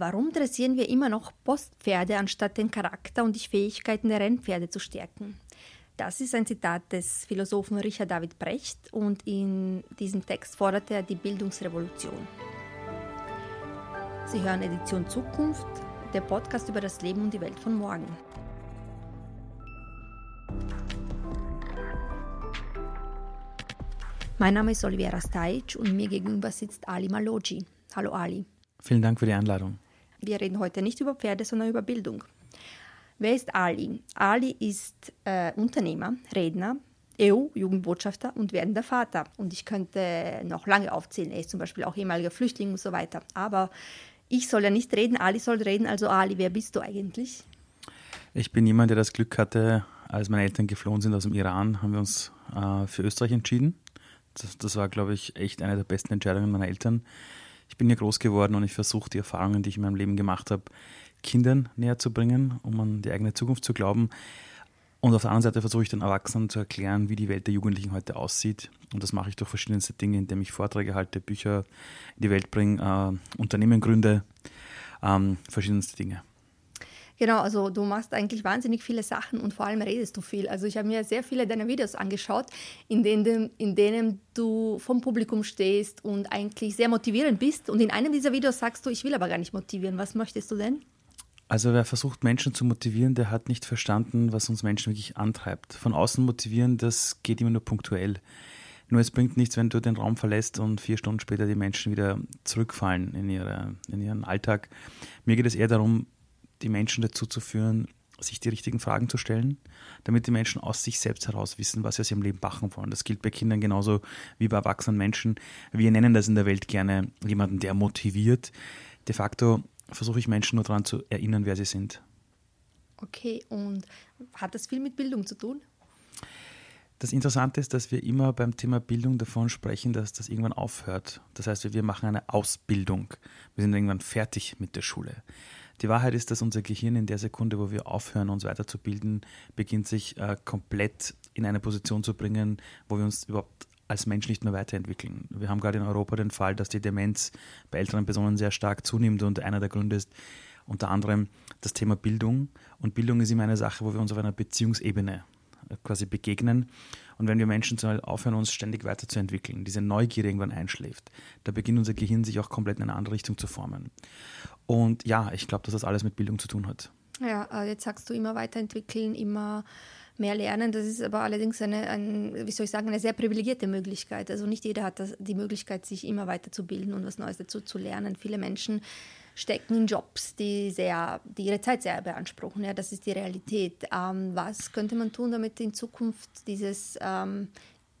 Warum dressieren wir immer noch Postpferde, anstatt den Charakter und die Fähigkeiten der Rennpferde zu stärken? Das ist ein Zitat des Philosophen Richard David Brecht und in diesem Text fordert er die Bildungsrevolution. Sie hören Edition Zukunft, der Podcast über das Leben und die Welt von morgen. Mein Name ist Oliviera Stajic und mir gegenüber sitzt Ali Maloji. Hallo Ali. Vielen Dank für die Einladung. Wir reden heute nicht über Pferde, sondern über Bildung. Wer ist Ali? Ali ist äh, Unternehmer, Redner, EU-Jugendbotschafter und werdender Vater. Und ich könnte noch lange aufzählen. Er ist zum Beispiel auch ehemaliger Flüchtling und so weiter. Aber ich soll ja nicht reden, Ali soll reden. Also Ali, wer bist du eigentlich? Ich bin jemand, der das Glück hatte, als meine Eltern geflohen sind aus dem Iran, haben wir uns äh, für Österreich entschieden. Das, das war, glaube ich, echt eine der besten Entscheidungen meiner Eltern ich bin hier groß geworden und ich versuche die Erfahrungen, die ich in meinem Leben gemacht habe, Kindern näher zu bringen, um an die eigene Zukunft zu glauben. Und auf der anderen Seite versuche ich den Erwachsenen zu erklären, wie die Welt der Jugendlichen heute aussieht. Und das mache ich durch verschiedenste Dinge, indem ich Vorträge halte, Bücher in die Welt bringe, äh, Unternehmen gründe, ähm, verschiedenste Dinge. Genau, also du machst eigentlich wahnsinnig viele Sachen und vor allem redest du viel. Also ich habe mir sehr viele deiner Videos angeschaut, in denen, in denen du vom Publikum stehst und eigentlich sehr motivierend bist. Und in einem dieser Videos sagst du, ich will aber gar nicht motivieren. Was möchtest du denn? Also wer versucht, Menschen zu motivieren, der hat nicht verstanden, was uns Menschen wirklich antreibt. Von außen motivieren, das geht immer nur punktuell. Nur es bringt nichts, wenn du den Raum verlässt und vier Stunden später die Menschen wieder zurückfallen in, ihre, in ihren Alltag. Mir geht es eher darum, die Menschen dazu zu führen, sich die richtigen Fragen zu stellen, damit die Menschen aus sich selbst heraus wissen, was sie aus ihrem Leben machen wollen. Das gilt bei Kindern genauso wie bei erwachsenen Menschen. Wir nennen das in der Welt gerne jemanden, der motiviert. De facto versuche ich Menschen nur daran zu erinnern, wer sie sind. Okay, und hat das viel mit Bildung zu tun? Das Interessante ist, dass wir immer beim Thema Bildung davon sprechen, dass das irgendwann aufhört. Das heißt, wir machen eine Ausbildung. Wir sind irgendwann fertig mit der Schule. Die Wahrheit ist, dass unser Gehirn in der Sekunde, wo wir aufhören, uns weiterzubilden, beginnt sich äh, komplett in eine Position zu bringen, wo wir uns überhaupt als Mensch nicht mehr weiterentwickeln. Wir haben gerade in Europa den Fall, dass die Demenz bei älteren Personen sehr stark zunimmt und einer der Gründe ist unter anderem das Thema Bildung. Und Bildung ist immer eine Sache, wo wir uns auf einer Beziehungsebene quasi begegnen. Und wenn wir Menschen aufhören, uns ständig weiterzuentwickeln, diese Neugier irgendwann einschläft, da beginnt unser Gehirn sich auch komplett in eine andere Richtung zu formen. Und ja, ich glaube, dass das alles mit Bildung zu tun hat. Ja, äh, jetzt sagst du immer weiterentwickeln, immer mehr lernen. Das ist aber allerdings eine, ein, wie soll ich sagen, eine sehr privilegierte Möglichkeit. Also nicht jeder hat das, die Möglichkeit, sich immer weiterzubilden und was Neues dazu zu lernen. Viele Menschen stecken in Jobs, die, sehr, die ihre Zeit sehr beanspruchen. Ja, das ist die Realität. Ähm, was könnte man tun, damit in Zukunft dieses, ähm,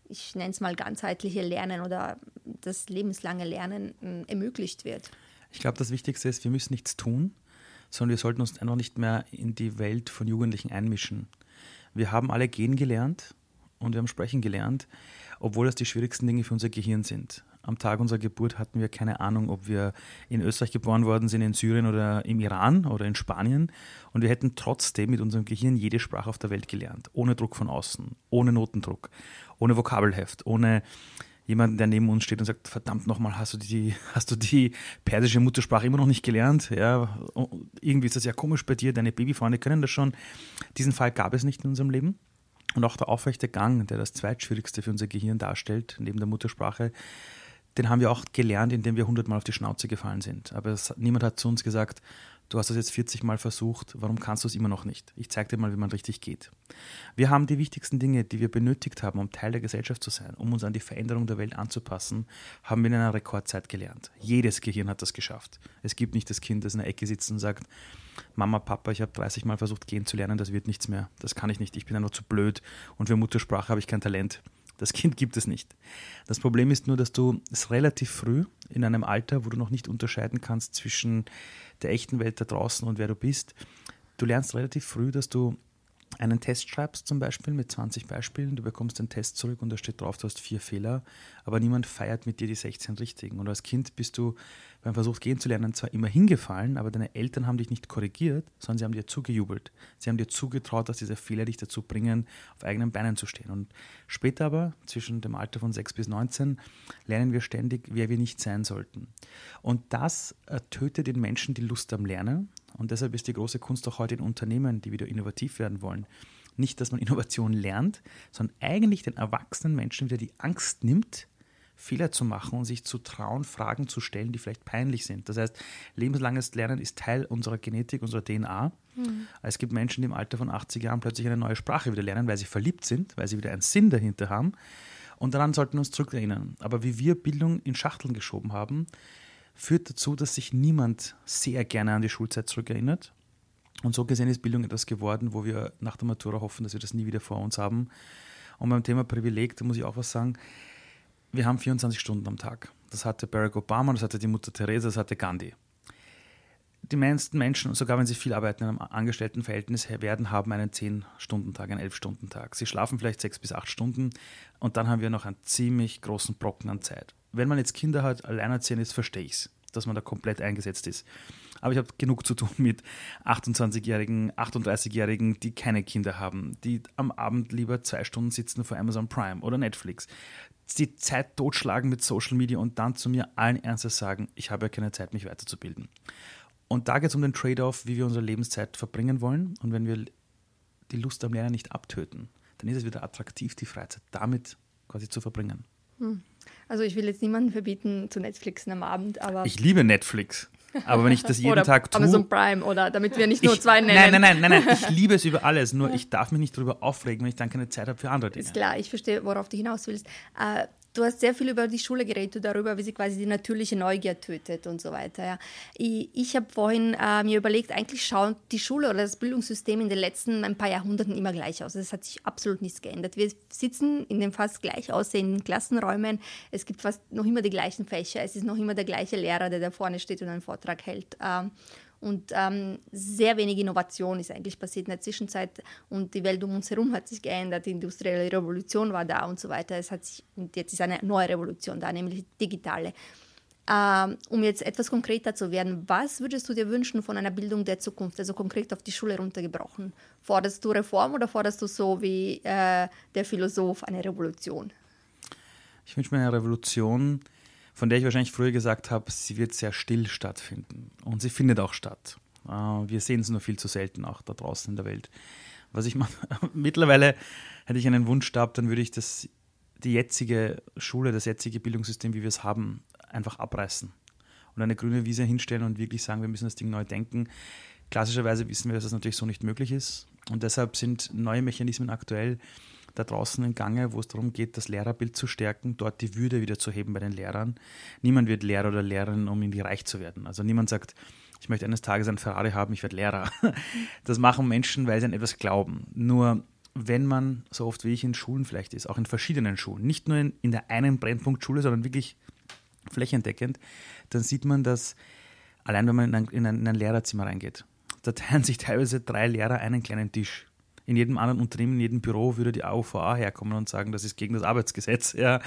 ich nenne es mal ganzheitliche Lernen oder das lebenslange Lernen äh, ermöglicht wird? Ich glaube, das Wichtigste ist, wir müssen nichts tun, sondern wir sollten uns einfach nicht mehr in die Welt von Jugendlichen einmischen. Wir haben alle gehen gelernt und wir haben sprechen gelernt, obwohl das die schwierigsten Dinge für unser Gehirn sind. Am Tag unserer Geburt hatten wir keine Ahnung, ob wir in Österreich geboren worden sind, in Syrien oder im Iran oder in Spanien. Und wir hätten trotzdem mit unserem Gehirn jede Sprache auf der Welt gelernt. Ohne Druck von außen, ohne Notendruck, ohne Vokabelheft, ohne jemanden, der neben uns steht und sagt, verdammt nochmal, hast du die, hast du die persische Muttersprache immer noch nicht gelernt? Ja, irgendwie ist das ja komisch bei dir, deine Babyfreunde können das schon. Diesen Fall gab es nicht in unserem Leben. Und auch der aufrechte Gang, der das zweitschwierigste für unser Gehirn darstellt, neben der Muttersprache, den haben wir auch gelernt, indem wir hundertmal auf die Schnauze gefallen sind. Aber es, niemand hat zu uns gesagt, du hast das jetzt 40 Mal versucht, warum kannst du es immer noch nicht? Ich zeige dir mal, wie man richtig geht. Wir haben die wichtigsten Dinge, die wir benötigt haben, um Teil der Gesellschaft zu sein, um uns an die Veränderung der Welt anzupassen, haben wir in einer Rekordzeit gelernt. Jedes Gehirn hat das geschafft. Es gibt nicht das Kind, das in der Ecke sitzt und sagt, Mama, Papa, ich habe 30 Mal versucht, gehen zu lernen, das wird nichts mehr. Das kann ich nicht, ich bin einfach zu blöd und für Muttersprache habe ich kein Talent. Das Kind gibt es nicht. Das Problem ist nur, dass du es relativ früh in einem Alter, wo du noch nicht unterscheiden kannst zwischen der echten Welt da draußen und wer du bist, du lernst relativ früh, dass du einen Test schreibst, zum Beispiel mit 20 Beispielen, du bekommst den Test zurück und da steht drauf, du hast vier Fehler, aber niemand feiert mit dir die 16 richtigen. Und als Kind bist du beim Versuch gehen zu lernen zwar immer hingefallen, aber deine Eltern haben dich nicht korrigiert, sondern sie haben dir zugejubelt. Sie haben dir zugetraut, dass diese Fehler dich dazu bringen, auf eigenen Beinen zu stehen. Und später aber, zwischen dem Alter von 6 bis 19, lernen wir ständig, wer wir nicht sein sollten. Und das tötet den Menschen die Lust am Lernen und deshalb ist die große Kunst auch heute in Unternehmen, die wieder innovativ werden wollen, nicht, dass man Innovation lernt, sondern eigentlich den erwachsenen Menschen wieder die Angst nimmt, Fehler zu machen und sich zu trauen, Fragen zu stellen, die vielleicht peinlich sind. Das heißt, lebenslanges Lernen ist Teil unserer Genetik, unserer DNA. Mhm. Es gibt Menschen, die im Alter von 80 Jahren plötzlich eine neue Sprache wieder lernen, weil sie verliebt sind, weil sie wieder einen Sinn dahinter haben. Und daran sollten wir uns zurückerinnern. Aber wie wir Bildung in Schachteln geschoben haben, führt dazu, dass sich niemand sehr gerne an die Schulzeit zurückerinnert. Und so gesehen ist Bildung etwas geworden, wo wir nach der Matura hoffen, dass wir das nie wieder vor uns haben. Und beim Thema Privileg, da muss ich auch was sagen. Wir haben 24 Stunden am Tag. Das hatte Barack Obama, das hatte die Mutter Teresa, das hatte Gandhi. Die meisten Menschen, sogar wenn sie viel arbeiten in einem Angestelltenverhältnis werden, haben einen 10-Stunden-Tag, einen 11-Stunden-Tag. Sie schlafen vielleicht 6 bis 8 Stunden und dann haben wir noch einen ziemlich großen Brocken an Zeit wenn man jetzt Kinder hat, alleinerziehend ist, verstehe ich es, dass man da komplett eingesetzt ist. Aber ich habe genug zu tun mit 28-Jährigen, 38-Jährigen, die keine Kinder haben, die am Abend lieber zwei Stunden sitzen vor Amazon Prime oder Netflix, die Zeit totschlagen mit Social Media und dann zu mir allen Ernstes sagen, ich habe ja keine Zeit, mich weiterzubilden. Und da geht es um den Trade-off, wie wir unsere Lebenszeit verbringen wollen. Und wenn wir die Lust am Lernen nicht abtöten, dann ist es wieder attraktiv, die Freizeit damit quasi zu verbringen. Hm. Also ich will jetzt niemanden verbieten zu Netflixen am Abend, aber. Ich liebe Netflix. Aber wenn ich das jeden Tag tue. Amazon Prime oder damit wir nicht nur ich, zwei nennen. Nein, nein, nein, nein, nein. Ich liebe es über alles. Nur ich darf mich nicht darüber aufregen, wenn ich dann keine Zeit habe für andere Dinge. Ist klar, ich verstehe, worauf du hinaus willst. Äh, du hast sehr viel über die Schule geredet, darüber, wie sie quasi die natürliche Neugier tötet und so weiter. Ja. Ich, ich habe vorhin äh, mir überlegt, eigentlich schaut die Schule oder das Bildungssystem in den letzten ein paar Jahrhunderten immer gleich aus. Es hat sich absolut nichts geändert. Wir sitzen in den fast gleich aussehenden Klassenräumen. Es gibt fast noch immer die gleichen Fächer. Es ist noch immer der gleiche Lehrer, der da vorne steht und einen Vortrag hält. Ähm, und ähm, sehr wenig Innovation ist eigentlich passiert in der Zwischenzeit und die Welt um uns herum hat sich geändert, die industrielle Revolution war da und so weiter. Es hat sich, und jetzt ist eine neue Revolution da, nämlich digitale. Ähm, um jetzt etwas konkreter zu werden, was würdest du dir wünschen von einer Bildung der Zukunft, also konkret auf die Schule runtergebrochen? Forderst du Reform oder forderst du so wie äh, der Philosoph eine Revolution? Ich wünsche mir eine Revolution, von der ich wahrscheinlich früher gesagt habe, sie wird sehr still stattfinden. Und sie findet auch statt. Äh, wir sehen es nur viel zu selten auch da draußen in der Welt. Was ich mache, mittlerweile hätte ich einen Wunschstab, dann würde ich das, die jetzige Schule, das jetzige Bildungssystem, wie wir es haben, einfach abreißen und eine grüne Wiese hinstellen und wirklich sagen, wir müssen das Ding neu denken. Klassischerweise wissen wir, dass das natürlich so nicht möglich ist. Und deshalb sind neue Mechanismen aktuell, da draußen in Gange, wo es darum geht, das Lehrerbild zu stärken, dort die Würde wieder zu heben bei den Lehrern. Niemand wird Lehrer oder Lehrerin, um irgendwie reich zu werden. Also niemand sagt, ich möchte eines Tages ein Ferrari haben, ich werde Lehrer. Das machen Menschen, weil sie an etwas glauben. Nur wenn man so oft wie ich in Schulen vielleicht ist, auch in verschiedenen Schulen, nicht nur in, in der einen Brennpunktschule, sondern wirklich flächendeckend, dann sieht man, dass allein wenn man in ein, in ein, in ein Lehrerzimmer reingeht, da teilen sich teilweise drei Lehrer einen kleinen Tisch in jedem anderen Unternehmen, in jedem Büro würde die AUVA herkommen und sagen, das ist gegen das Arbeitsgesetz. Ja.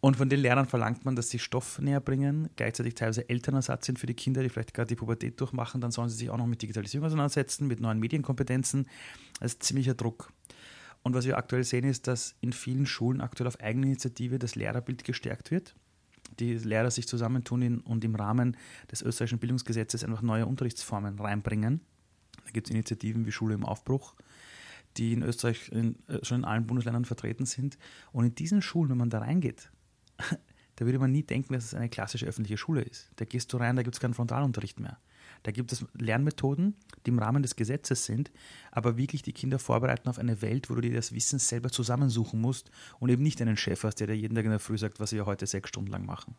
Und von den Lehrern verlangt man, dass sie Stoff näher bringen, gleichzeitig teilweise Elternersatz sind für die Kinder, die vielleicht gerade die Pubertät durchmachen. Dann sollen sie sich auch noch mit Digitalisierung auseinandersetzen, mit neuen Medienkompetenzen. Das ist ziemlicher Druck. Und was wir aktuell sehen, ist, dass in vielen Schulen aktuell auf Eigeninitiative das Lehrerbild gestärkt wird. Die Lehrer sich zusammentun und im Rahmen des österreichischen Bildungsgesetzes einfach neue Unterrichtsformen reinbringen. Da gibt es Initiativen wie Schule im Aufbruch, die in Österreich in, äh, schon in allen Bundesländern vertreten sind. Und in diesen Schulen, wenn man da reingeht, da würde man nie denken, dass es eine klassische öffentliche Schule ist. Da gehst du rein, da gibt es keinen Frontalunterricht mehr. Da gibt es Lernmethoden, die im Rahmen des Gesetzes sind, aber wirklich die Kinder vorbereiten auf eine Welt, wo du dir das Wissen selber zusammensuchen musst und eben nicht einen Chef hast, der dir jeden Tag in der Früh sagt, was wir heute sechs Stunden lang machen.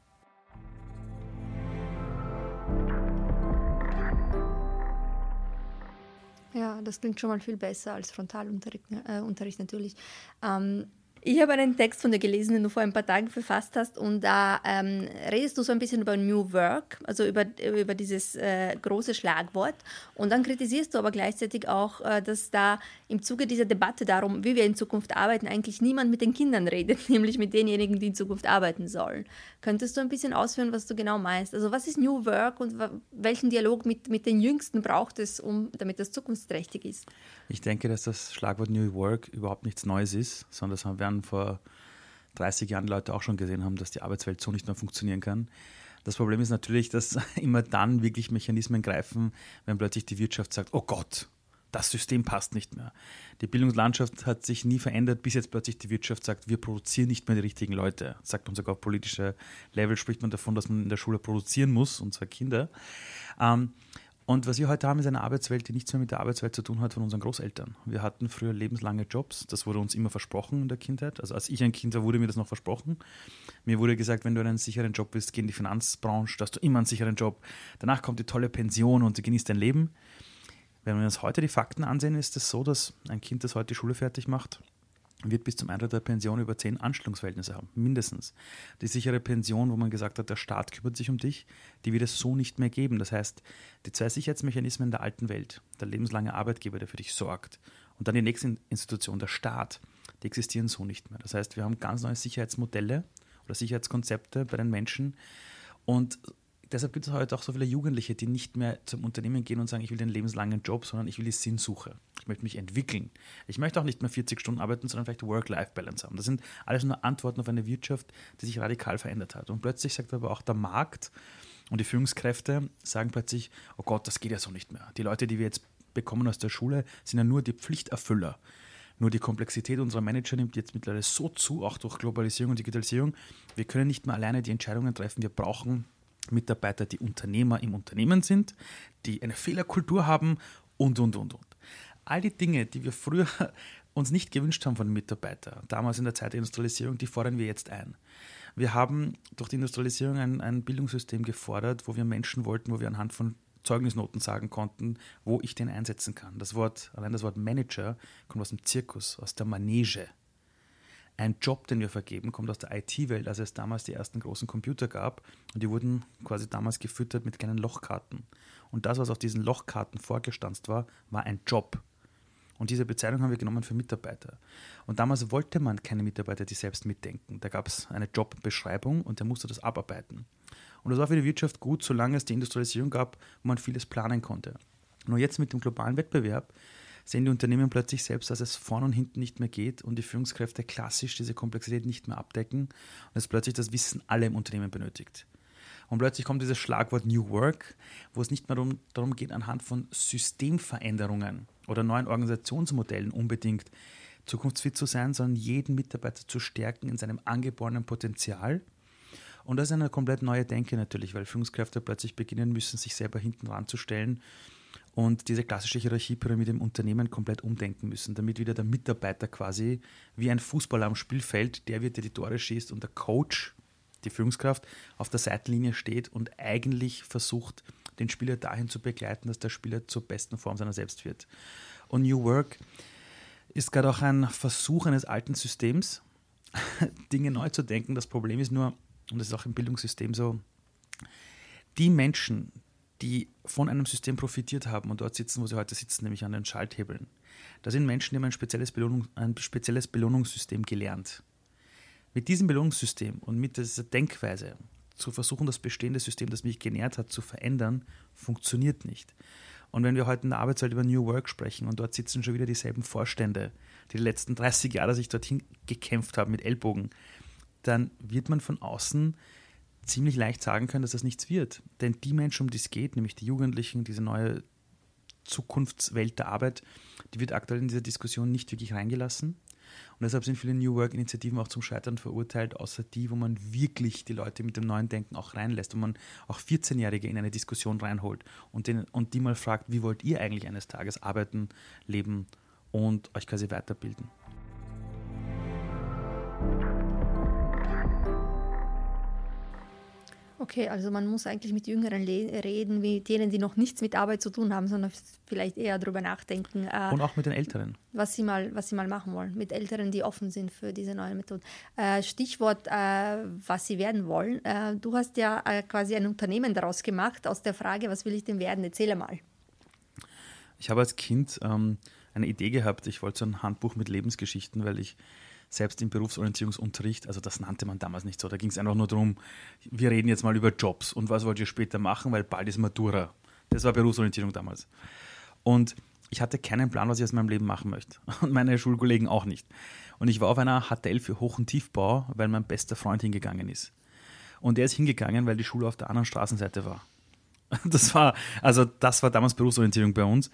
Das klingt schon mal viel besser als Frontalunterricht äh, Unterricht natürlich. Ähm, Ich habe einen Text von dir gelesen, den du vor ein paar Tagen verfasst hast und da ähm, redest du so ein bisschen über New Work, also über, über dieses äh, große Schlagwort und dann kritisierst du aber gleichzeitig auch, äh, dass da im Zuge dieser Debatte darum, wie wir in Zukunft arbeiten, eigentlich niemand mit den Kindern redet, nämlich mit denjenigen, die in Zukunft arbeiten sollen. Könntest du ein bisschen ausführen, was du genau meinst? Also was ist New Work und welchen Dialog mit, mit den Jüngsten braucht es, um, damit das zukunftsträchtig ist? Ich denke, dass das Schlagwort New Work überhaupt nichts Neues ist, sondern das werden vor 30 Jahren Leute auch schon gesehen haben, dass die Arbeitswelt so nicht mehr funktionieren kann. Das Problem ist natürlich, dass immer dann wirklich Mechanismen greifen, wenn plötzlich die Wirtschaft sagt, oh Gott, das System passt nicht mehr. Die Bildungslandschaft hat sich nie verändert, bis jetzt plötzlich die Wirtschaft sagt, wir produzieren nicht mehr die richtigen Leute. Sagt man sogar auf politischer Level, spricht man davon, dass man in der Schule produzieren muss, und zwar Kinder. Ähm, und was wir heute haben, ist eine Arbeitswelt, die nichts mehr mit der Arbeitswelt zu tun hat von unseren Großeltern. Wir hatten früher lebenslange Jobs, das wurde uns immer versprochen in der Kindheit. Also als ich ein Kind war, wurde mir das noch versprochen. Mir wurde gesagt, wenn du einen sicheren Job willst, geh in die Finanzbranche, da hast du immer einen sicheren Job. Danach kommt die tolle Pension und du genießt dein Leben. Wenn wir uns heute die Fakten ansehen, ist es so, dass ein Kind, das heute die Schule fertig macht, wird bis zum Eintritt der Pension über zehn Anstellungsverhältnisse haben, mindestens. Die sichere Pension, wo man gesagt hat, der Staat kümmert sich um dich, die wird es so nicht mehr geben. Das heißt, die zwei Sicherheitsmechanismen der alten Welt, der lebenslange Arbeitgeber, der für dich sorgt, und dann die nächste Institution, der Staat, die existieren so nicht mehr. Das heißt, wir haben ganz neue Sicherheitsmodelle oder Sicherheitskonzepte bei den Menschen und deshalb gibt es heute auch so viele Jugendliche, die nicht mehr zum Unternehmen gehen und sagen, ich will den lebenslangen Job, sondern ich will die Sinnsuche. Ich möchte mich entwickeln. Ich möchte auch nicht mehr 40 Stunden arbeiten, sondern vielleicht Work-Life-Balance haben. Das sind alles nur Antworten auf eine Wirtschaft, die sich radikal verändert hat. Und plötzlich sagt aber auch der Markt und die Führungskräfte sagen plötzlich, oh Gott, das geht ja so nicht mehr. Die Leute, die wir jetzt bekommen aus der Schule, sind ja nur die Pflichterfüller. Nur die Komplexität unserer Manager nimmt jetzt mittlerweile so zu, auch durch Globalisierung und Digitalisierung. Wir können nicht mehr alleine die Entscheidungen treffen. Wir brauchen Mitarbeiter, die Unternehmer im Unternehmen sind, die eine Fehlerkultur haben und, und, und, und. All die Dinge, die wir früher uns nicht gewünscht haben von Mitarbeitern, damals in der Zeit der Industrialisierung, die fordern wir jetzt ein. Wir haben durch die Industrialisierung ein, ein Bildungssystem gefordert, wo wir Menschen wollten, wo wir anhand von Zeugnisnoten sagen konnten, wo ich den einsetzen kann. Das Wort, allein das Wort Manager kommt aus dem Zirkus, aus der Manege. Ein Job, den wir vergeben, kommt aus der IT-Welt, als es damals die ersten großen Computer gab. Und die wurden quasi damals gefüttert mit kleinen Lochkarten. Und das, was auf diesen Lochkarten vorgestanzt war, war ein Job. Und diese Bezeichnung haben wir genommen für Mitarbeiter. Und damals wollte man keine Mitarbeiter, die selbst mitdenken. Da gab es eine Jobbeschreibung und der musste das abarbeiten. Und das war für die Wirtschaft gut, solange es die Industrialisierung gab, wo man vieles planen konnte. Nur jetzt mit dem globalen Wettbewerb sehen die Unternehmen plötzlich selbst, dass es vorne und hinten nicht mehr geht und die Führungskräfte klassisch diese Komplexität nicht mehr abdecken und es plötzlich das Wissen alle im Unternehmen benötigt. Und plötzlich kommt dieses Schlagwort New Work, wo es nicht mehr darum, darum geht, anhand von Systemveränderungen oder neuen Organisationsmodellen unbedingt zukunftsfit zu sein, sondern jeden Mitarbeiter zu stärken in seinem angeborenen Potenzial. Und das ist eine komplett neue Denke natürlich, weil Führungskräfte plötzlich beginnen müssen, sich selber hinten ranzustellen und diese klassische Hierarchiepyramide im Unternehmen komplett umdenken müssen, damit wieder der Mitarbeiter quasi wie ein Fußballer am Spielfeld, der wird, der die Tore schießt und der Coach, die Führungskraft, auf der Seitenlinie steht und eigentlich versucht, den Spieler dahin zu begleiten, dass der Spieler zur besten Form seiner selbst wird. Und New Work ist gerade auch ein Versuch eines alten Systems, Dinge neu zu denken. Das Problem ist nur, und das ist auch im Bildungssystem so, die Menschen, die von einem System profitiert haben und dort sitzen, wo sie heute sitzen, nämlich an den Schalthebeln. Da sind Menschen, die haben ein spezielles, Belohnung, ein spezielles Belohnungssystem gelernt. Mit diesem Belohnungssystem und mit dieser Denkweise zu versuchen, das bestehende System, das mich genährt hat, zu verändern, funktioniert nicht. Und wenn wir heute in der Arbeitswelt über New Work sprechen und dort sitzen schon wieder dieselben Vorstände, die die letzten 30 Jahre sich dorthin gekämpft haben mit Ellbogen, dann wird man von außen ziemlich leicht sagen können, dass das nichts wird. Denn die Menschen, um die es geht, nämlich die Jugendlichen, diese neue Zukunftswelt der Arbeit, die wird aktuell in dieser Diskussion nicht wirklich reingelassen. Und deshalb sind viele New Work-Initiativen auch zum Scheitern verurteilt, außer die, wo man wirklich die Leute mit dem neuen Denken auch reinlässt, wo man auch 14-Jährige in eine Diskussion reinholt und, den, und die mal fragt, wie wollt ihr eigentlich eines Tages arbeiten, leben und euch quasi weiterbilden. Okay, also man muss eigentlich mit Jüngeren reden, wie denen, die noch nichts mit Arbeit zu tun haben, sondern vielleicht eher darüber nachdenken. Äh, Und auch mit den Älteren. Was sie, mal, was sie mal machen wollen. Mit Älteren, die offen sind für diese neuen Methoden. Äh, Stichwort, äh, was sie werden wollen. Äh, du hast ja äh, quasi ein Unternehmen daraus gemacht, aus der Frage, was will ich denn werden? Erzähle mal. Ich habe als Kind ähm, eine Idee gehabt. Ich wollte so ein Handbuch mit Lebensgeschichten, weil ich selbst im Berufsorientierungsunterricht, also das nannte man damals nicht so, da ging es einfach nur darum, wir reden jetzt mal über Jobs und was wollt ihr später machen, weil bald ist Matura. Das war Berufsorientierung damals. Und ich hatte keinen Plan, was ich aus meinem Leben machen möchte. Und meine Schulkollegen auch nicht. Und ich war auf einer HTL für Hoch- und Tiefbau, weil mein bester Freund hingegangen ist. Und der ist hingegangen, weil die Schule auf der anderen Straßenseite war. Das war, also das war damals Berufsorientierung bei uns.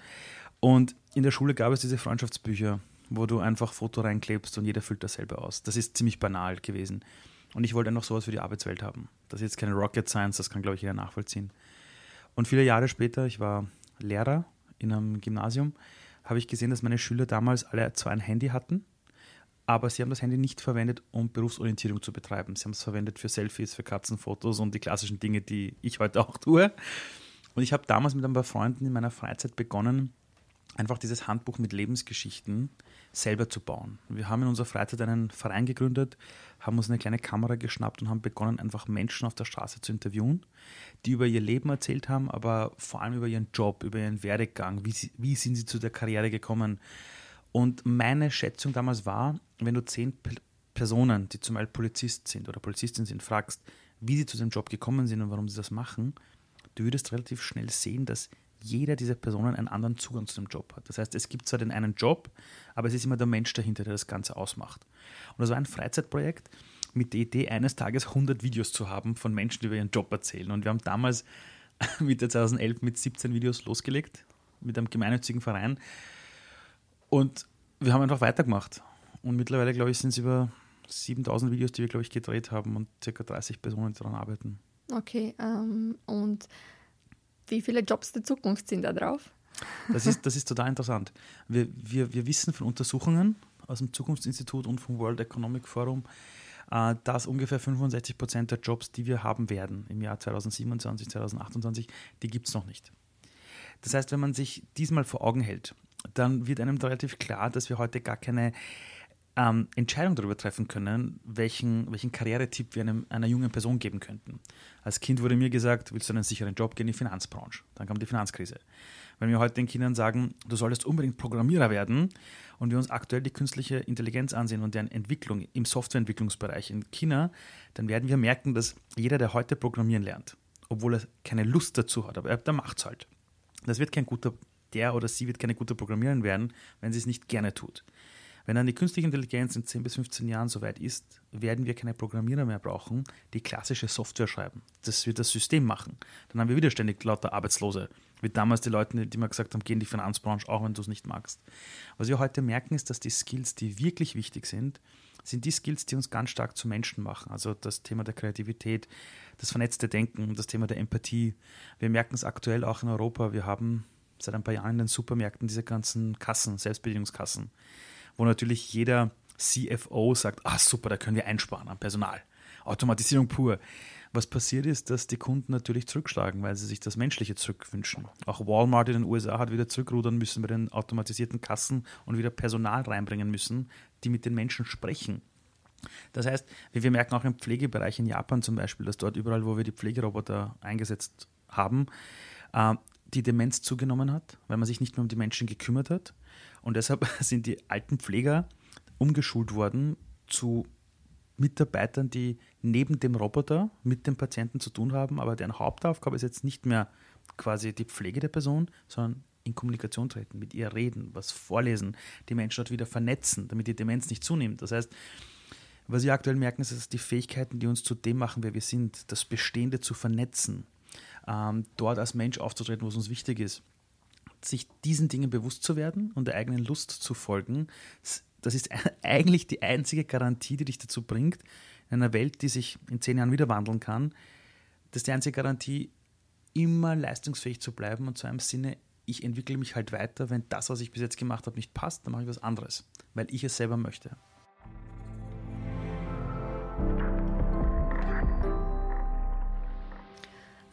Und in der Schule gab es diese Freundschaftsbücher wo du einfach Foto reinklebst und jeder füllt dasselbe aus. Das ist ziemlich banal gewesen. Und ich wollte noch sowas für die Arbeitswelt haben. Das ist jetzt keine Rocket Science, das kann, glaube ich, jeder nachvollziehen. Und viele Jahre später, ich war Lehrer in einem Gymnasium, habe ich gesehen, dass meine Schüler damals alle zwar ein Handy hatten, aber sie haben das Handy nicht verwendet, um Berufsorientierung zu betreiben. Sie haben es verwendet für Selfies, für Katzenfotos und die klassischen Dinge, die ich heute auch tue. Und ich habe damals mit ein paar Freunden in meiner Freizeit begonnen, einfach dieses Handbuch mit Lebensgeschichten selber zu bauen. Wir haben in unserer Freizeit einen Verein gegründet, haben uns eine kleine Kamera geschnappt und haben begonnen, einfach Menschen auf der Straße zu interviewen, die über ihr Leben erzählt haben, aber vor allem über ihren Job, über ihren Werdegang, wie, sie, wie sind sie zu der Karriere gekommen. Und meine Schätzung damals war, wenn du zehn Personen, die zum Beispiel Polizist sind oder Polizistin sind, fragst, wie sie zu dem Job gekommen sind und warum sie das machen, du würdest relativ schnell sehen, dass jeder dieser Personen einen anderen Zugang zu dem Job hat. Das heißt, es gibt zwar den einen Job, aber es ist immer der Mensch dahinter, der das Ganze ausmacht. Und das war ein Freizeitprojekt mit der Idee, eines Tages 100 Videos zu haben von Menschen, die über ihren Job erzählen. Und wir haben damals Mitte 2011 mit 17 Videos losgelegt, mit einem gemeinnützigen Verein. Und wir haben einfach weitergemacht. Und mittlerweile, glaube ich, sind es über 7000 Videos, die wir, glaube ich, gedreht haben und ca. 30 Personen, die daran arbeiten. Okay, ähm, und wie viele Jobs der Zukunft sind da drauf? Das ist, das ist total interessant. Wir, wir, wir wissen von Untersuchungen aus dem Zukunftsinstitut und vom World Economic Forum, äh, dass ungefähr 65 Prozent der Jobs, die wir haben werden im Jahr 2027, 2028, die gibt es noch nicht. Das heißt, wenn man sich diesmal vor Augen hält, dann wird einem relativ klar, dass wir heute gar keine ähm, Entscheidung darüber treffen können, welchen, welchen Karrieretipp wir einem, einer jungen Person geben könnten. Als Kind wurde mir gesagt, willst du einen sicheren Job, geh in die Finanzbranche. Dann kam die Finanzkrise. Wenn wir heute den Kindern sagen, du solltest unbedingt Programmierer werden und wir uns aktuell die künstliche Intelligenz ansehen und deren Entwicklung im Softwareentwicklungsbereich in China, dann werden wir merken, dass jeder, der heute programmieren lernt, obwohl er keine Lust dazu hat, aber er, macht es halt. Das wird kein guter, der oder sie wird keine gute Programmiererin werden, wenn sie es nicht gerne tut. Wenn dann die künstliche Intelligenz in 10 bis 15 Jahren soweit ist, werden wir keine Programmierer mehr brauchen, die klassische Software schreiben. Das wird das System machen. Dann haben wir wieder ständig lauter Arbeitslose. Wie damals die Leute, die mal gesagt haben, geh in die Finanzbranche, auch wenn du es nicht magst. Was wir heute merken, ist, dass die Skills, die wirklich wichtig sind, sind die Skills, die uns ganz stark zu Menschen machen. Also das Thema der Kreativität, das vernetzte Denken, das Thema der Empathie. Wir merken es aktuell auch in Europa. Wir haben seit ein paar Jahren in den Supermärkten diese ganzen Kassen, Selbstbedienungskassen wo natürlich jeder CFO sagt, ah super, da können wir einsparen am Personal. Automatisierung pur. Was passiert ist, dass die Kunden natürlich zurückschlagen, weil sie sich das Menschliche zurückwünschen. Auch Walmart in den USA hat wieder zurückrudern müssen bei den automatisierten Kassen und wieder Personal reinbringen müssen, die mit den Menschen sprechen. Das heißt, wir merken auch im Pflegebereich in Japan zum Beispiel, dass dort überall, wo wir die Pflegeroboter eingesetzt haben, äh, die Demenz zugenommen hat, weil man sich nicht mehr um die Menschen gekümmert hat. Und deshalb sind die alten Pfleger umgeschult worden zu Mitarbeitern, die neben dem Roboter mit dem Patienten zu tun haben, aber deren Hauptaufgabe ist jetzt nicht mehr quasi die Pflege der Person, sondern in Kommunikation treten, mit ihr reden, was vorlesen, die Menschen dort wieder vernetzen, damit die Demenz nicht zunimmt. Das heißt, was wir aktuell merken, ist, dass die Fähigkeiten, die uns zu dem machen, wer wir sind, das Bestehende zu vernetzen, ähm, dort als Mensch aufzutreten, was uns wichtig ist, sich diesen Dingen bewusst zu werden und der eigenen Lust zu folgen, das ist eigentlich die einzige Garantie, die dich dazu bringt, in einer Welt, die sich in zehn Jahren wieder wandeln kann, das ist die einzige Garantie, immer leistungsfähig zu bleiben und zwar im Sinne, ich entwickle mich halt weiter, wenn das, was ich bis jetzt gemacht habe, nicht passt, dann mache ich was anderes, weil ich es selber möchte.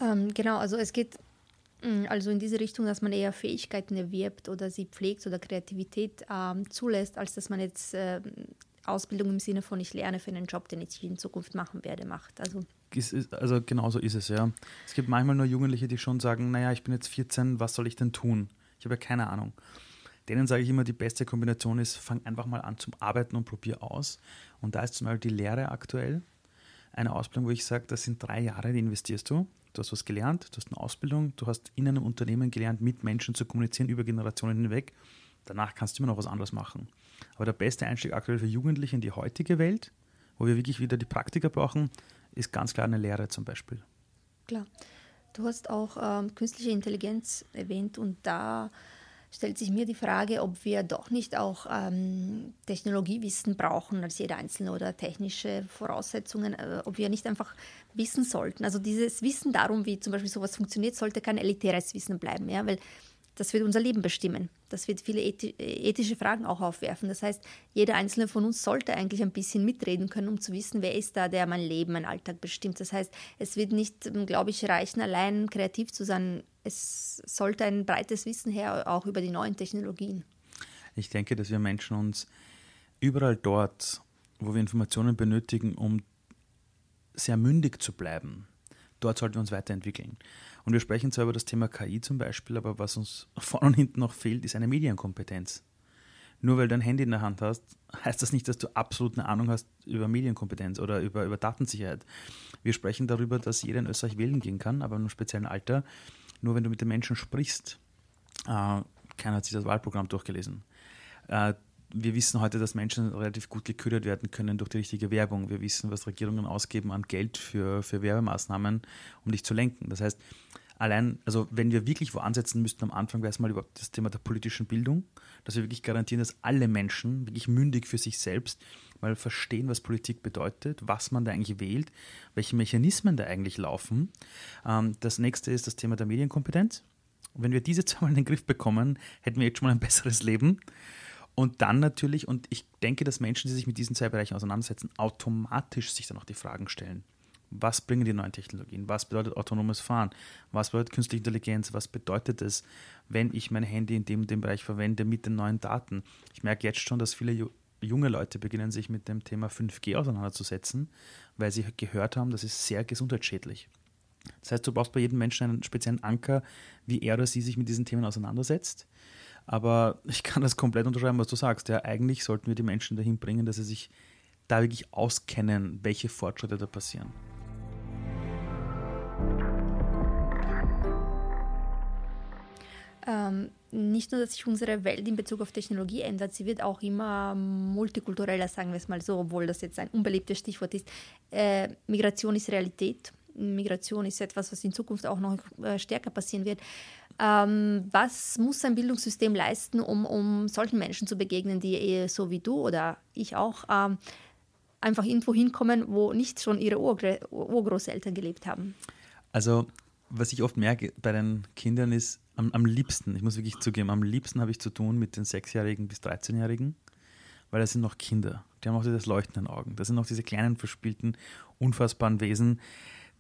Ähm, genau, also es geht also in diese Richtung, dass man eher Fähigkeiten erwirbt oder sie pflegt oder Kreativität ähm, zulässt, als dass man jetzt äh, Ausbildung im Sinne von ich lerne für einen Job, den ich in Zukunft machen werde, macht. Also also genauso ist es, ja. Es gibt manchmal nur Jugendliche, die schon sagen, naja, ich bin jetzt 14, was soll ich denn tun? Ich habe ja keine Ahnung. Denen sage ich immer, die beste Kombination ist, fang einfach mal an zum Arbeiten und probier aus. Und da ist zum Beispiel die Lehre aktuell eine Ausbildung, wo ich sage, das sind drei Jahre, die investierst du. Du hast was gelernt, du hast eine Ausbildung, du hast in einem Unternehmen gelernt, mit Menschen zu kommunizieren über Generationen hinweg. Danach kannst du immer noch was anderes machen. Aber der beste Einstieg aktuell für Jugendliche in die heutige Welt, wo wir wirklich wieder die Praktiker brauchen, ist ganz klar eine Lehre zum Beispiel. Klar. Du hast auch ähm, künstliche Intelligenz erwähnt und da stellt sich mir die Frage, ob wir doch nicht auch ähm, Technologiewissen brauchen als jeder Einzelne oder technische Voraussetzungen, äh, ob wir nicht einfach wissen sollten. Also dieses Wissen darum, wie zum Beispiel sowas funktioniert, sollte kein elitäres Wissen bleiben, ja, weil das wird unser Leben bestimmen. Das wird viele ethische Fragen auch aufwerfen. Das heißt, jeder einzelne von uns sollte eigentlich ein bisschen mitreden können, um zu wissen, wer ist da, der mein Leben, mein Alltag bestimmt. Das heißt, es wird nicht, ähm, glaube ich, reichen, allein kreativ zu sein. Es sollte ein breites Wissen her, auch über die neuen Technologien. Ich denke, dass wir Menschen uns überall dort, wo wir Informationen benötigen, um sehr mündig zu bleiben, dort sollten wir uns weiterentwickeln. Und wir sprechen zwar über das Thema KI zum Beispiel, aber was uns vorne und hinten noch fehlt, ist eine Medienkompetenz. Nur weil du ein Handy in der Hand hast, heißt das nicht, dass du absolut eine Ahnung hast über Medienkompetenz oder über, über Datensicherheit. Wir sprechen darüber, dass jeder in Österreich wählen gehen kann, aber in einem speziellen Alter. Nur wenn du mit den Menschen sprichst, äh, keiner hat sich das Wahlprogramm durchgelesen. Äh, wir wissen heute, dass Menschen relativ gut geködert werden können durch die richtige Werbung. Wir wissen, was Regierungen ausgeben an Geld für, für Werbemaßnahmen, um dich zu lenken. Das heißt, allein, also wenn wir wirklich wo ansetzen müssten am Anfang, wäre es mal über das Thema der politischen Bildung, dass wir wirklich garantieren, dass alle Menschen wirklich mündig für sich selbst mal verstehen, was Politik bedeutet, was man da eigentlich wählt, welche Mechanismen da eigentlich laufen. Ähm, das nächste ist das Thema der Medienkompetenz. wenn wir diese zwei mal in den Griff bekommen, hätten wir jetzt schon mal ein besseres Leben. Und dann natürlich, und ich denke, dass Menschen, die sich mit diesen zwei Bereichen auseinandersetzen, automatisch sich dann auch die Fragen stellen. Was bringen die neuen Technologien? Was bedeutet autonomes Fahren? Was bedeutet künstliche Intelligenz? Was bedeutet es, wenn ich mein Handy in dem, dem Bereich verwende mit den neuen Daten? Ich merke jetzt schon, dass viele junge Leute beginnen, sich mit dem Thema 5G auseinanderzusetzen, weil sie gehört haben, das ist sehr gesundheitsschädlich. Das heißt, du brauchst bei jedem Menschen einen speziellen Anker, wie er oder sie sich mit diesen Themen auseinandersetzt. Aber ich kann das komplett unterschreiben, was du sagst. Ja, eigentlich sollten wir die Menschen dahin bringen, dass sie sich da wirklich auskennen, welche Fortschritte da passieren. Ähm, nicht nur, dass sich unsere Welt in Bezug auf Technologie ändert, sie wird auch immer multikultureller, sagen wir es mal so, obwohl das jetzt ein unbeliebtes Stichwort ist. Äh, Migration ist Realität. Migration ist etwas, was in Zukunft auch noch äh, stärker passieren wird. Ähm, was muss ein Bildungssystem leisten, um, um solchen Menschen zu begegnen, die so wie du oder ich auch ähm, einfach irgendwo hinkommen, wo nicht schon ihre Urgr Urgroßeltern gelebt haben? Also, was ich oft merke bei den Kindern ist, am, am liebsten, ich muss wirklich zugeben, am liebsten habe ich zu tun mit den 6-Jährigen bis 13-Jährigen, weil das sind noch Kinder. Die haben auch das Leuchten in den Augen. Das sind noch diese kleinen, verspielten, unfassbaren Wesen,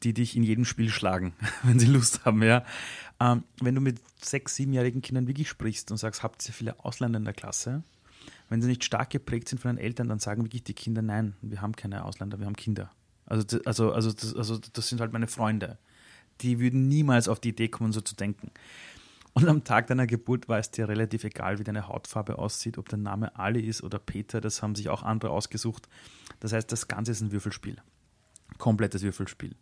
die dich in jedem Spiel schlagen, wenn sie Lust haben. Ja. Ähm, wenn du mit sechs, siebenjährigen Kindern wirklich sprichst und sagst, habt ihr viele Ausländer in der Klasse? Wenn sie nicht stark geprägt sind von den Eltern, dann sagen wirklich die Kinder, nein, wir haben keine Ausländer, wir haben Kinder. Also, also, also, das, also das sind halt meine Freunde. Die würden niemals auf die Idee kommen, so zu denken. Und am Tag deiner Geburt war es dir relativ egal, wie deine Hautfarbe aussieht, ob dein Name Ali ist oder Peter, das haben sich auch andere ausgesucht. Das heißt, das Ganze ist ein Würfelspiel komplettes Würfelspiel.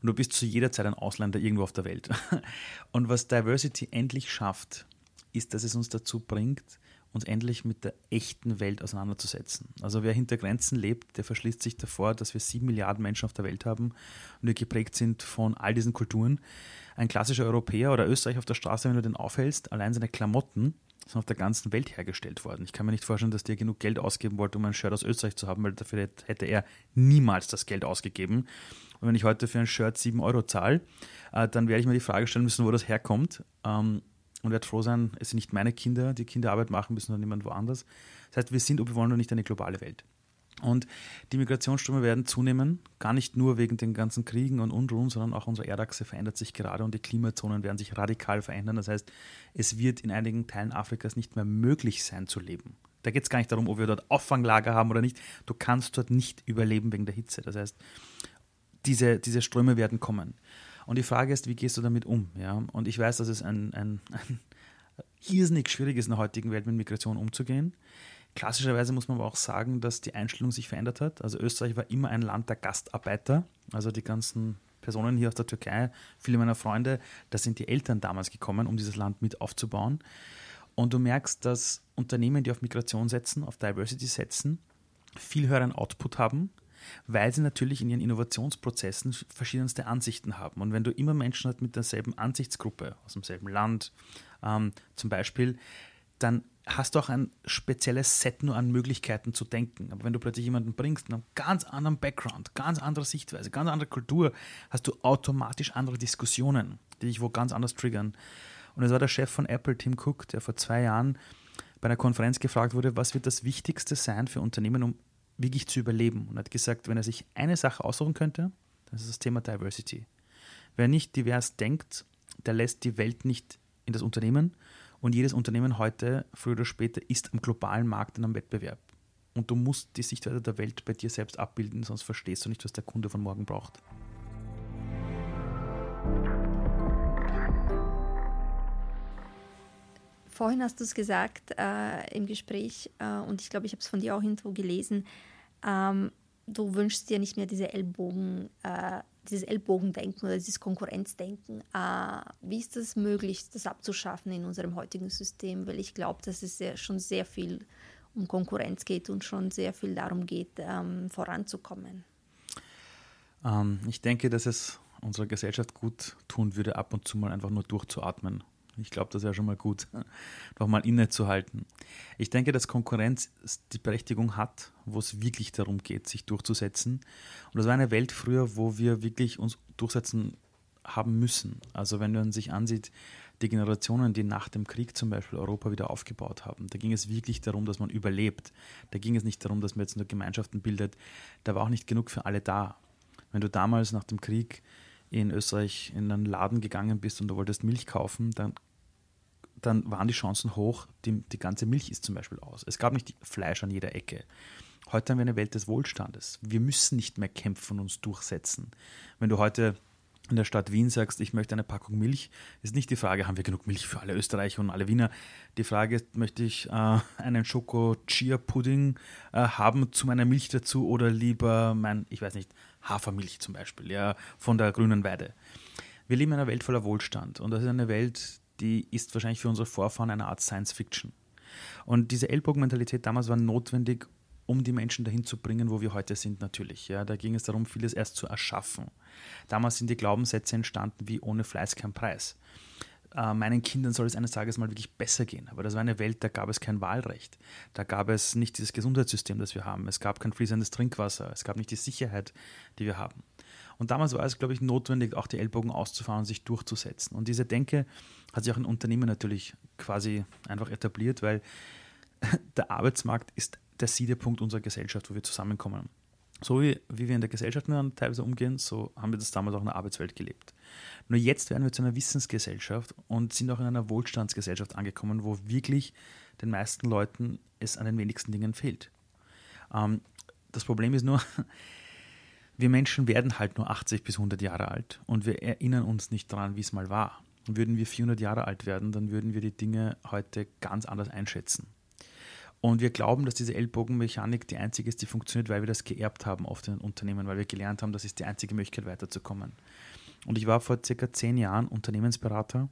Und du bist zu jeder Zeit ein Ausländer irgendwo auf der Welt. Und was Diversity endlich schafft, ist, dass es uns dazu bringt, uns endlich mit der echten Welt auseinanderzusetzen. Also wer hinter Grenzen lebt, der verschließt sich davor, dass wir sieben Milliarden Menschen auf der Welt haben und wir geprägt sind von all diesen Kulturen. Ein klassischer Europäer oder Österreicher auf der Straße, wenn du den aufhältst, allein seine Klamotten sind auf der ganzen Welt hergestellt worden. Ich kann mir nicht vorstellen, dass der genug Geld ausgeben wollte, um ein Shirt aus Österreich zu haben, weil dafür hätte er niemals das Geld ausgegeben. Und wenn ich heute für ein Shirt 7 Euro zahle, äh, dann werde ich mir die Frage stellen müssen, wo das herkommt. Ähm, und werde froh sein, es sind nicht meine Kinder, die Kinderarbeit machen müssen, sondern jemand woanders. Das heißt, wir sind, ob wir wollen oder nicht, eine globale Welt. Und die Migrationsströme werden zunehmen, gar nicht nur wegen den ganzen Kriegen und Unruhen, sondern auch unsere Erdachse verändert sich gerade und die Klimazonen werden sich radikal verändern. Das heißt, es wird in einigen Teilen Afrikas nicht mehr möglich sein zu leben. Da geht es gar nicht darum, ob wir dort Auffanglager haben oder nicht. Du kannst dort nicht überleben wegen der Hitze. Das heißt, diese, diese Ströme werden kommen. Und die Frage ist, wie gehst du damit um? Ja? Und ich weiß, dass es ein, ein, ein irrsinnig schwierig ist, in der heutigen Welt mit Migration umzugehen. Klassischerweise muss man aber auch sagen, dass die Einstellung sich verändert hat. Also Österreich war immer ein Land der Gastarbeiter. Also die ganzen Personen hier aus der Türkei, viele meiner Freunde, da sind die Eltern damals gekommen, um dieses Land mit aufzubauen. Und du merkst, dass Unternehmen, die auf Migration setzen, auf Diversity setzen, viel höheren Output haben, weil sie natürlich in ihren Innovationsprozessen verschiedenste Ansichten haben. Und wenn du immer Menschen hast mit derselben Ansichtsgruppe, aus demselben Land ähm, zum Beispiel, dann hast du auch ein spezielles Set nur an Möglichkeiten zu denken. Aber wenn du plötzlich jemanden bringst mit einem ganz anderen Background, ganz anderer Sichtweise, ganz andere Kultur, hast du automatisch andere Diskussionen, die dich wo ganz anders triggern. Und es war der Chef von Apple, Tim Cook, der vor zwei Jahren bei einer Konferenz gefragt wurde, was wird das Wichtigste sein für Unternehmen, um wirklich zu überleben. Und er hat gesagt, wenn er sich eine Sache aussuchen könnte, das ist das Thema Diversity. Wer nicht divers denkt, der lässt die Welt nicht in das Unternehmen und jedes Unternehmen heute, früher oder später, ist am globalen Markt in einem Wettbewerb. Und du musst die Sichtweise der Welt bei dir selbst abbilden, sonst verstehst du nicht, was der Kunde von morgen braucht. Vorhin hast du es gesagt äh, im Gespräch äh, und ich glaube, ich habe es von dir auch irgendwo gelesen. Ähm, du wünschst dir nicht mehr diese Ellbogen, äh, dieses Ellbogendenken oder dieses Konkurrenzdenken. Äh, wie ist es möglich, das abzuschaffen in unserem heutigen System? Weil ich glaube, dass es ja schon sehr viel um Konkurrenz geht und schon sehr viel darum geht, ähm, voranzukommen. Ähm, ich denke, dass es unserer Gesellschaft gut tun würde, ab und zu mal einfach nur durchzuatmen ich glaube, das wäre schon mal gut, nochmal innezuhalten. Ich denke, dass Konkurrenz die Berechtigung hat, wo es wirklich darum geht, sich durchzusetzen. Und das war eine Welt früher, wo wir wirklich uns durchsetzen haben müssen. Also wenn man sich ansieht, die Generationen, die nach dem Krieg zum Beispiel Europa wieder aufgebaut haben, da ging es wirklich darum, dass man überlebt. Da ging es nicht darum, dass man jetzt nur Gemeinschaften bildet. Da war auch nicht genug für alle da. Wenn du damals nach dem Krieg in Österreich in einen Laden gegangen bist und du wolltest Milch kaufen, dann dann waren die Chancen hoch, die, die ganze Milch ist zum Beispiel aus. Es gab nicht Fleisch an jeder Ecke. Heute haben wir eine Welt des Wohlstandes. Wir müssen nicht mehr kämpfen und uns durchsetzen. Wenn du heute in der Stadt Wien sagst, ich möchte eine Packung Milch, ist nicht die Frage, haben wir genug Milch für alle Österreicher und alle Wiener. Die Frage ist, möchte ich äh, einen Schoko-Chia-Pudding äh, haben zu meiner Milch dazu oder lieber mein, ich weiß nicht, Hafermilch zum Beispiel, ja, von der grünen Weide. Wir leben in einer Welt voller Wohlstand und das ist eine Welt, die ist wahrscheinlich für unsere Vorfahren eine Art Science Fiction. Und diese Ellbogenmentalität damals war notwendig, um die Menschen dahin zu bringen, wo wir heute sind, natürlich. Ja, da ging es darum, vieles erst zu erschaffen. Damals sind die Glaubenssätze entstanden wie ohne Fleiß kein Preis. Äh, meinen Kindern soll es eines Tages mal wirklich besser gehen. Aber das war eine Welt, da gab es kein Wahlrecht. Da gab es nicht dieses Gesundheitssystem, das wir haben. Es gab kein fließendes Trinkwasser. Es gab nicht die Sicherheit, die wir haben. Und damals war es, glaube ich, notwendig, auch die Ellbogen auszufahren und sich durchzusetzen. Und diese Denke hat sich auch in Unternehmen natürlich quasi einfach etabliert, weil der Arbeitsmarkt ist der Siedepunkt unserer Gesellschaft, wo wir zusammenkommen. So wie, wie wir in der Gesellschaft teilweise umgehen, so haben wir das damals auch in der Arbeitswelt gelebt. Nur jetzt werden wir zu einer Wissensgesellschaft und sind auch in einer Wohlstandsgesellschaft angekommen, wo wirklich den meisten Leuten es an den wenigsten Dingen fehlt. Ähm, das Problem ist nur, wir Menschen werden halt nur 80 bis 100 Jahre alt und wir erinnern uns nicht daran, wie es mal war. Würden wir 400 Jahre alt werden, dann würden wir die Dinge heute ganz anders einschätzen. Und wir glauben, dass diese Ellbogenmechanik die einzige ist, die funktioniert, weil wir das geerbt haben auf den Unternehmen, weil wir gelernt haben, das ist die einzige Möglichkeit weiterzukommen. Und ich war vor circa zehn Jahren Unternehmensberater,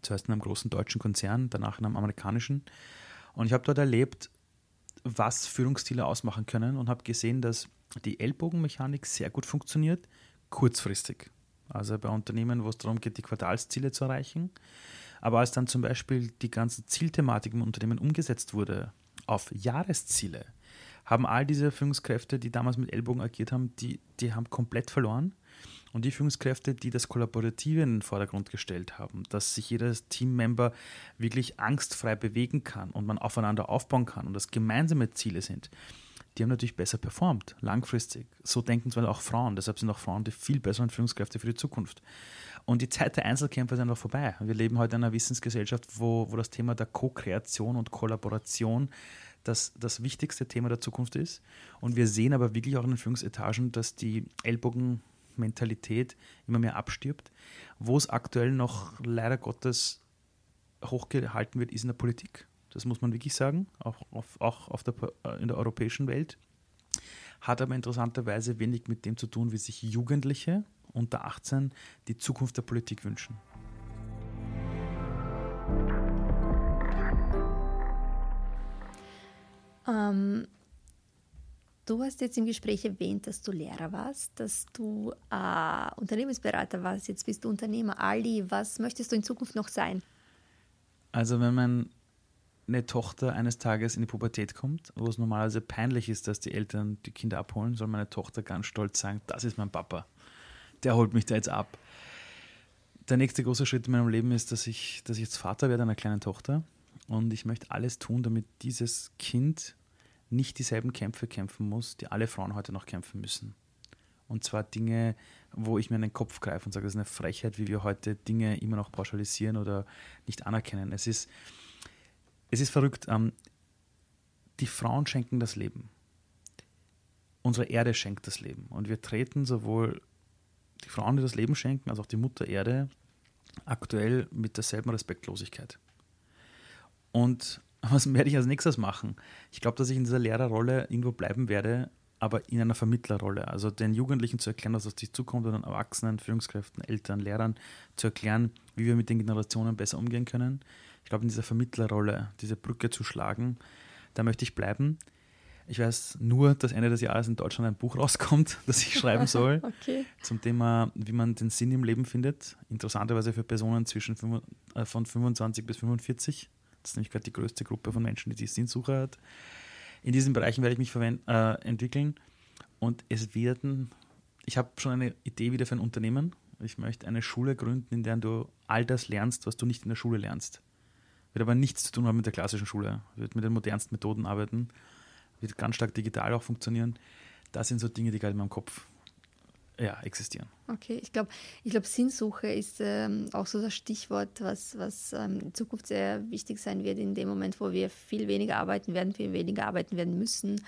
zuerst in einem großen deutschen Konzern, danach in einem amerikanischen. Und ich habe dort erlebt, was Führungsstile ausmachen können und habe gesehen, dass die Ellbogenmechanik sehr gut funktioniert, kurzfristig. Also bei Unternehmen, wo es darum geht, die Quartalsziele zu erreichen. Aber als dann zum Beispiel die ganze Zielthematik im Unternehmen umgesetzt wurde auf Jahresziele, haben all diese Führungskräfte, die damals mit Ellbogen agiert haben, die, die haben komplett verloren. Und die Führungskräfte, die das Kollaborative in den Vordergrund gestellt haben, dass sich jeder Teammember wirklich angstfrei bewegen kann und man aufeinander aufbauen kann und das gemeinsame Ziele sind, die haben natürlich besser performt, langfristig. So denken zwar auch Frauen, deshalb sind auch Frauen die viel besseren Führungskräfte für die Zukunft. Und die Zeit der Einzelkämpfer ist einfach vorbei. Wir leben heute in einer Wissensgesellschaft, wo, wo das Thema der Co-Kreation und Kollaboration das, das wichtigste Thema der Zukunft ist. Und wir sehen aber wirklich auch in den Führungsetagen, dass die Ellbogenmentalität immer mehr abstirbt. Wo es aktuell noch leider Gottes hochgehalten wird, ist in der Politik. Das muss man wirklich sagen, auch, auf, auch auf der, äh, in der europäischen Welt. Hat aber interessanterweise wenig mit dem zu tun, wie sich Jugendliche unter 18 die Zukunft der Politik wünschen. Ähm, du hast jetzt im Gespräch erwähnt, dass du Lehrer warst, dass du äh, Unternehmensberater warst, jetzt bist du Unternehmer. Ali, was möchtest du in Zukunft noch sein? Also wenn meine Tochter eines Tages in die Pubertät kommt, wo es normalerweise peinlich ist, dass die Eltern die Kinder abholen, soll meine Tochter ganz stolz sagen, das ist mein Papa. Der holt mich da jetzt ab. Der nächste große Schritt in meinem Leben ist, dass ich, dass ich jetzt Vater werde einer kleinen Tochter. Und ich möchte alles tun, damit dieses Kind nicht dieselben Kämpfe kämpfen muss, die alle Frauen heute noch kämpfen müssen. Und zwar Dinge, wo ich mir in den Kopf greife und sage, das ist eine Frechheit, wie wir heute Dinge immer noch pauschalisieren oder nicht anerkennen. Es ist, es ist verrückt. Ähm, die Frauen schenken das Leben. Unsere Erde schenkt das Leben. Und wir treten sowohl die Frauen, die das Leben schenken, als auch die Mutter Erde aktuell mit derselben Respektlosigkeit. Und was werde ich als nächstes machen? Ich glaube, dass ich in dieser Lehrerrolle irgendwo bleiben werde, aber in einer Vermittlerrolle. Also den Jugendlichen zu erklären, was auf dich zukommt, und den Erwachsenen, Führungskräften, Eltern, Lehrern zu erklären, wie wir mit den Generationen besser umgehen können. Ich glaube, in dieser Vermittlerrolle, diese Brücke zu schlagen, da möchte ich bleiben. Ich weiß nur, dass Ende des Jahres in Deutschland ein Buch rauskommt, das ich schreiben soll, okay. zum Thema, wie man den Sinn im Leben findet. Interessanterweise für Personen zwischen äh, von 25 bis 45 das ist nämlich gerade die größte Gruppe von Menschen, die die Sinnsuche hat. In diesen Bereichen werde ich mich äh, entwickeln und es werden, ich habe schon eine Idee wieder für ein Unternehmen. Ich möchte eine Schule gründen, in der du all das lernst, was du nicht in der Schule lernst. Wird aber nichts zu tun haben mit der klassischen Schule. Wird mit den modernsten Methoden arbeiten, wird ganz stark digital auch funktionieren. Das sind so Dinge, die gerade in meinem Kopf ja, existieren. Okay, ich glaube, ich glaub, Sinnsuche ist ähm, auch so das Stichwort, was, was ähm, in Zukunft sehr wichtig sein wird, in dem Moment, wo wir viel weniger arbeiten werden, viel weniger arbeiten werden müssen,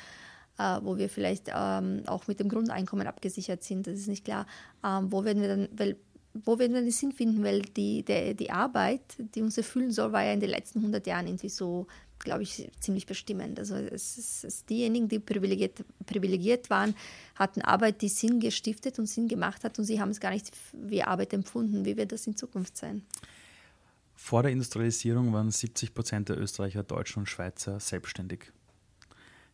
äh, wo wir vielleicht ähm, auch mit dem Grundeinkommen abgesichert sind, das ist nicht klar. Ähm, wo werden wir dann, weil wo werden wir den Sinn finden? Weil die, der, die Arbeit, die uns erfüllen soll, war ja in den letzten 100 Jahren irgendwie so glaube ich, ziemlich bestimmend. Also es es ist diejenigen, die privilegiert, privilegiert waren, hatten Arbeit, die Sinn gestiftet und Sinn gemacht hat und sie haben es gar nicht wie Arbeit empfunden. Wie wird das in Zukunft sein? Vor der Industrialisierung waren 70 Prozent der Österreicher, Deutschen und Schweizer selbstständig.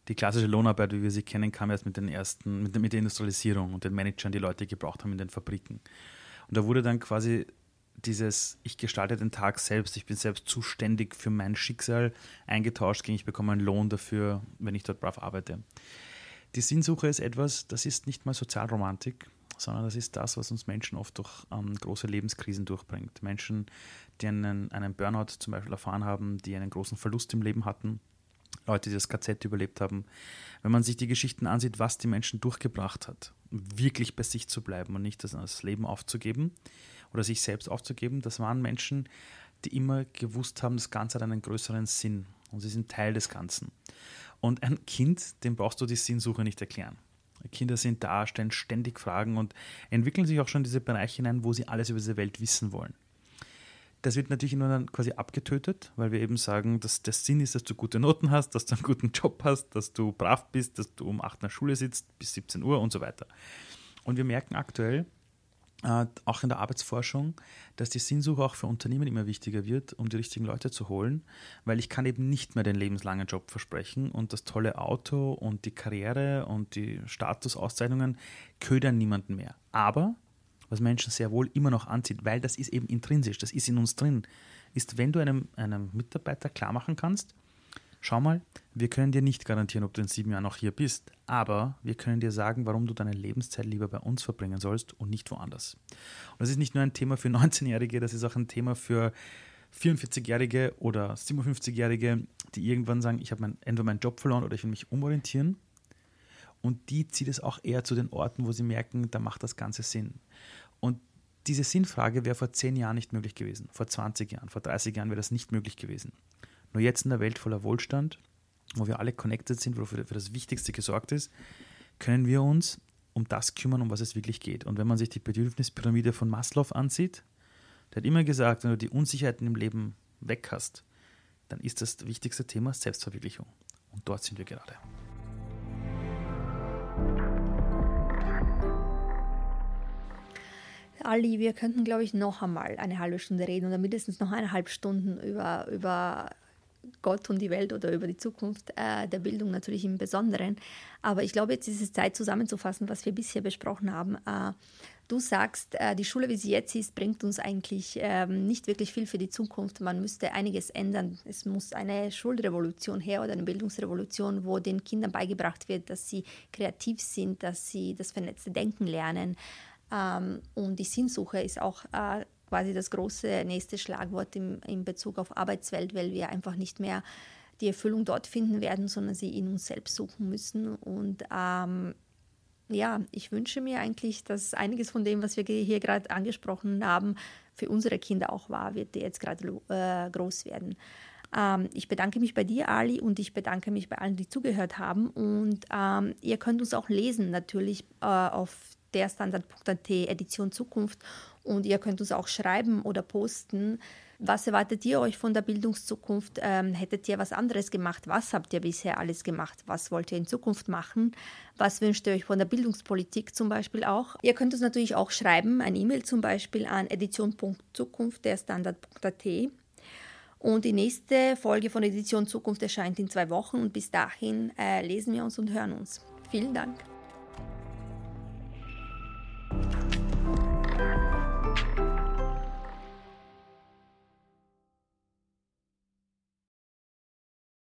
Die klassische Lohnarbeit, wie wir sie kennen, kam erst mit, den ersten, mit, mit der Industrialisierung und den Managern, die Leute gebraucht haben in den Fabriken. Und da wurde dann quasi dieses, ich gestalte den Tag selbst, ich bin selbst zuständig für mein Schicksal eingetauscht gegen ich bekomme einen Lohn dafür, wenn ich dort brav arbeite. Die Sinnsuche ist etwas, das ist nicht mal Sozialromantik, sondern das ist das, was uns Menschen oft durch ähm, große Lebenskrisen durchbringt. Menschen, die einen, einen Burnout zum Beispiel erfahren haben, die einen großen Verlust im Leben hatten, Leute, die das KZ überlebt haben. Wenn man sich die Geschichten ansieht, was die Menschen durchgebracht hat, wirklich bei sich zu bleiben und nicht das Leben aufzugeben, oder sich selbst aufzugeben, das waren Menschen, die immer gewusst haben, das Ganze hat einen größeren Sinn und sie sind Teil des Ganzen. Und ein Kind, dem brauchst du die Sinnsuche nicht erklären. Kinder sind da, stellen ständig Fragen und entwickeln sich auch schon in diese Bereiche hinein, wo sie alles über diese Welt wissen wollen. Das wird natürlich nur dann quasi abgetötet, weil wir eben sagen, dass der Sinn ist, dass du gute Noten hast, dass du einen guten Job hast, dass du brav bist, dass du um 8 in der Schule sitzt bis 17 Uhr und so weiter. Und wir merken aktuell, äh, auch in der Arbeitsforschung, dass die Sinnsuche auch für Unternehmen immer wichtiger wird, um die richtigen Leute zu holen, weil ich kann eben nicht mehr den lebenslangen Job versprechen und das tolle Auto und die Karriere und die Statusauszeichnungen ködern niemanden mehr. Aber was Menschen sehr wohl immer noch anzieht, weil das ist eben intrinsisch, das ist in uns drin, ist, wenn du einem, einem Mitarbeiter klar machen kannst, Schau mal, wir können dir nicht garantieren, ob du in sieben Jahren noch hier bist, aber wir können dir sagen, warum du deine Lebenszeit lieber bei uns verbringen sollst und nicht woanders. Und das ist nicht nur ein Thema für 19-Jährige, das ist auch ein Thema für 44-Jährige oder 57-Jährige, die irgendwann sagen, ich habe mein, entweder meinen Job verloren oder ich will mich umorientieren. Und die zieht es auch eher zu den Orten, wo sie merken, da macht das Ganze Sinn. Und diese Sinnfrage wäre vor zehn Jahren nicht möglich gewesen, vor 20 Jahren, vor 30 Jahren wäre das nicht möglich gewesen. Nur jetzt in der Welt voller Wohlstand, wo wir alle connected sind, wo für, das Wichtigste gesorgt ist, können wir uns um das kümmern, um was es wirklich geht. Und wenn man sich die Bedürfnispyramide von Maslow ansieht, der hat immer gesagt, wenn du die Unsicherheiten im Leben weg hast, dann ist das wichtigste Thema Selbstverwirklichung. Und dort sind wir gerade. Ali, wir könnten, glaube ich, noch einmal eine halbe Stunde reden oder mindestens noch eineinhalb Stunden über, über Gott und die Welt oder über die Zukunft äh, der Bildung natürlich im Besonderen. Aber ich glaube, jetzt ist es Zeit zusammenzufassen, was wir bisher besprochen haben. Äh, du sagst, äh, die Schule, wie sie jetzt ist, bringt uns eigentlich ähm, nicht wirklich viel für die Zukunft. Man müsste einiges ändern. Es muss eine Schulrevolution her oder eine Bildungsrevolution, wo den Kindern beigebracht wird, dass sie kreativ sind, dass sie das vernetzte Denken lernen ähm, und die Sinnsuche ist auch äh, quasi das große nächste Schlagwort im, in Bezug auf Arbeitswelt, weil wir einfach nicht mehr die Erfüllung dort finden werden, sondern sie in uns selbst suchen müssen. Und ähm, ja, ich wünsche mir eigentlich, dass einiges von dem, was wir hier gerade angesprochen haben, für unsere Kinder auch wahr wird, die jetzt gerade äh, groß werden. Ähm, ich bedanke mich bei dir, Ali, und ich bedanke mich bei allen, die zugehört haben. Und ähm, ihr könnt uns auch lesen, natürlich äh, auf der Standard.at Edition Zukunft. Und ihr könnt uns auch schreiben oder posten. Was erwartet ihr euch von der Bildungszukunft? Ähm, hättet ihr was anderes gemacht? Was habt ihr bisher alles gemacht? Was wollt ihr in Zukunft machen? Was wünscht ihr euch von der Bildungspolitik zum Beispiel auch? Ihr könnt uns natürlich auch schreiben, ein E-Mail zum Beispiel an edition.zukunft der Standard.at. Und die nächste Folge von Edition Zukunft erscheint in zwei Wochen und bis dahin äh, lesen wir uns und hören uns. Vielen Dank.